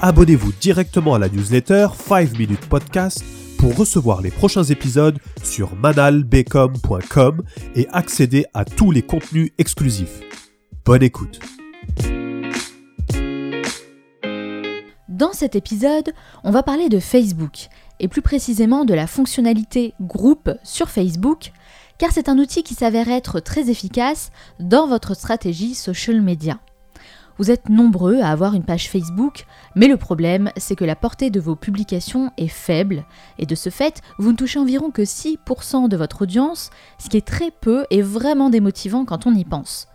abonnez-vous directement à la newsletter 5 Minutes Podcast pour recevoir les prochains épisodes sur manalbecom.com et accéder à tous les contenus exclusifs. Bonne écoute. Dans cet épisode, on va parler de Facebook et plus précisément de la fonctionnalité groupe sur Facebook car c'est un outil qui s'avère être très efficace dans votre stratégie social media. Vous êtes nombreux à avoir une page Facebook, mais le problème, c'est que la portée de vos publications est faible, et de ce fait, vous ne touchez environ que 6% de votre audience, ce qui est très peu et vraiment démotivant quand on y pense.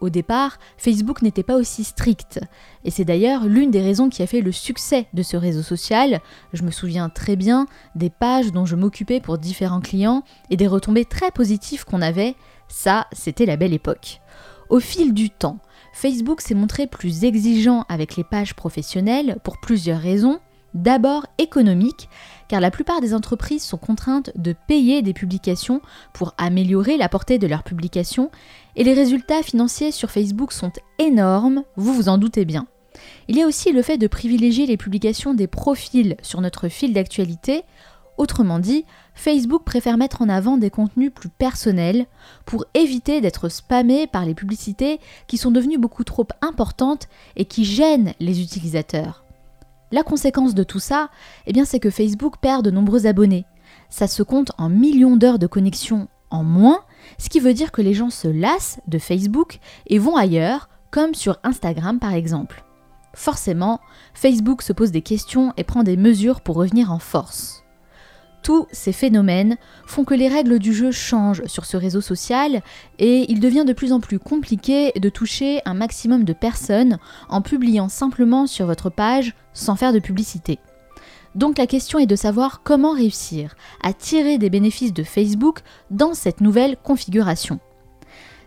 Au départ, Facebook n'était pas aussi strict, et c'est d'ailleurs l'une des raisons qui a fait le succès de ce réseau social. Je me souviens très bien des pages dont je m'occupais pour différents clients et des retombées très positives qu'on avait, ça c'était la belle époque. Au fil du temps, Facebook s'est montré plus exigeant avec les pages professionnelles pour plusieurs raisons. D'abord économique, car la plupart des entreprises sont contraintes de payer des publications pour améliorer la portée de leurs publications, et les résultats financiers sur Facebook sont énormes, vous vous en doutez bien. Il y a aussi le fait de privilégier les publications des profils sur notre fil d'actualité, Autrement dit, Facebook préfère mettre en avant des contenus plus personnels pour éviter d'être spammé par les publicités qui sont devenues beaucoup trop importantes et qui gênent les utilisateurs. La conséquence de tout ça, eh bien, c'est que Facebook perd de nombreux abonnés. Ça se compte en millions d'heures de connexion en moins, ce qui veut dire que les gens se lassent de Facebook et vont ailleurs, comme sur Instagram par exemple. Forcément, Facebook se pose des questions et prend des mesures pour revenir en force. Tous ces phénomènes font que les règles du jeu changent sur ce réseau social et il devient de plus en plus compliqué de toucher un maximum de personnes en publiant simplement sur votre page sans faire de publicité. Donc la question est de savoir comment réussir à tirer des bénéfices de Facebook dans cette nouvelle configuration.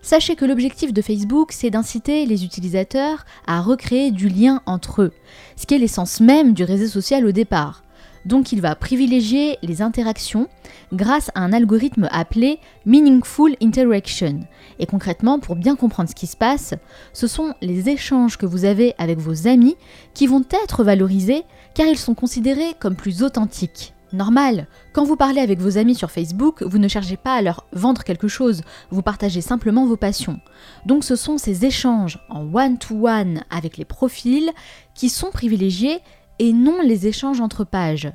Sachez que l'objectif de Facebook, c'est d'inciter les utilisateurs à recréer du lien entre eux, ce qui est l'essence même du réseau social au départ. Donc il va privilégier les interactions grâce à un algorithme appelé Meaningful Interaction. Et concrètement, pour bien comprendre ce qui se passe, ce sont les échanges que vous avez avec vos amis qui vont être valorisés car ils sont considérés comme plus authentiques. Normal, quand vous parlez avec vos amis sur Facebook, vous ne cherchez pas à leur vendre quelque chose, vous partagez simplement vos passions. Donc ce sont ces échanges en one-to-one -one avec les profils qui sont privilégiés et non les échanges entre pages.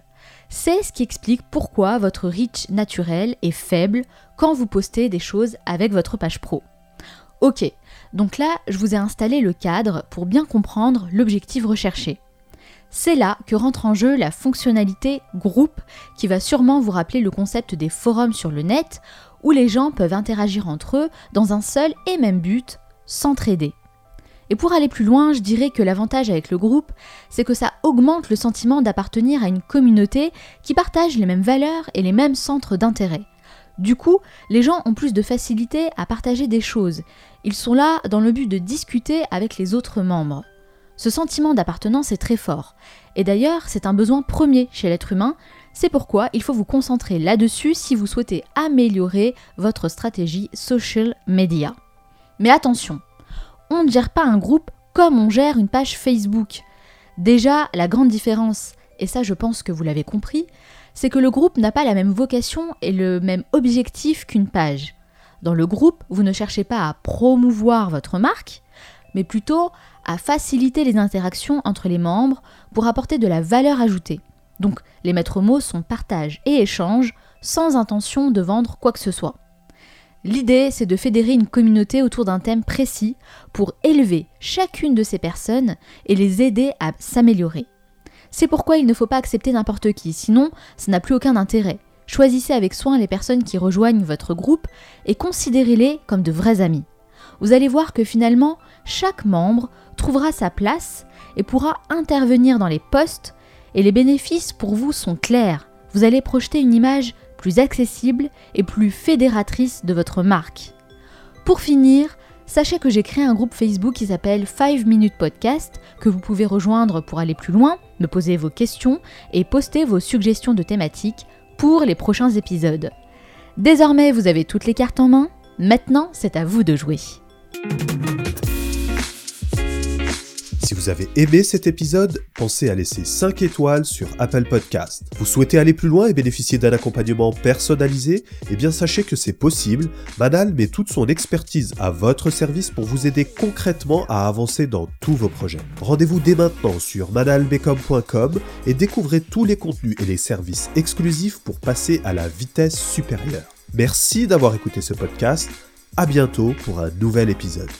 C'est ce qui explique pourquoi votre reach naturel est faible quand vous postez des choses avec votre page pro. Ok, donc là, je vous ai installé le cadre pour bien comprendre l'objectif recherché. C'est là que rentre en jeu la fonctionnalité groupe qui va sûrement vous rappeler le concept des forums sur le net où les gens peuvent interagir entre eux dans un seul et même but, s'entraider. Et pour aller plus loin, je dirais que l'avantage avec le groupe, c'est que ça augmente le sentiment d'appartenir à une communauté qui partage les mêmes valeurs et les mêmes centres d'intérêt. Du coup, les gens ont plus de facilité à partager des choses. Ils sont là dans le but de discuter avec les autres membres. Ce sentiment d'appartenance est très fort. Et d'ailleurs, c'est un besoin premier chez l'être humain. C'est pourquoi il faut vous concentrer là-dessus si vous souhaitez améliorer votre stratégie social media. Mais attention, ne gère pas un groupe comme on gère une page Facebook. Déjà, la grande différence, et ça je pense que vous l'avez compris, c'est que le groupe n'a pas la même vocation et le même objectif qu'une page. Dans le groupe, vous ne cherchez pas à promouvoir votre marque, mais plutôt à faciliter les interactions entre les membres pour apporter de la valeur ajoutée. Donc les maîtres mots sont partage et échange sans intention de vendre quoi que ce soit. L'idée, c'est de fédérer une communauté autour d'un thème précis pour élever chacune de ces personnes et les aider à s'améliorer. C'est pourquoi il ne faut pas accepter n'importe qui, sinon ça n'a plus aucun intérêt. Choisissez avec soin les personnes qui rejoignent votre groupe et considérez-les comme de vrais amis. Vous allez voir que finalement, chaque membre trouvera sa place et pourra intervenir dans les posts et les bénéfices pour vous sont clairs. Vous allez projeter une image accessible et plus fédératrice de votre marque. Pour finir, sachez que j'ai créé un groupe Facebook qui s'appelle 5 Minutes Podcast que vous pouvez rejoindre pour aller plus loin, me poser vos questions et poster vos suggestions de thématiques pour les prochains épisodes. Désormais, vous avez toutes les cartes en main. Maintenant, c'est à vous de jouer. Si vous avez aimé cet épisode, pensez à laisser 5 étoiles sur Apple Podcast. Vous souhaitez aller plus loin et bénéficier d'un accompagnement personnalisé? Eh bien sachez que c'est possible. Manal met toute son expertise à votre service pour vous aider concrètement à avancer dans tous vos projets. Rendez-vous dès maintenant sur manalbecom.com et découvrez tous les contenus et les services exclusifs pour passer à la vitesse supérieure. Merci d'avoir écouté ce podcast. À bientôt pour un nouvel épisode.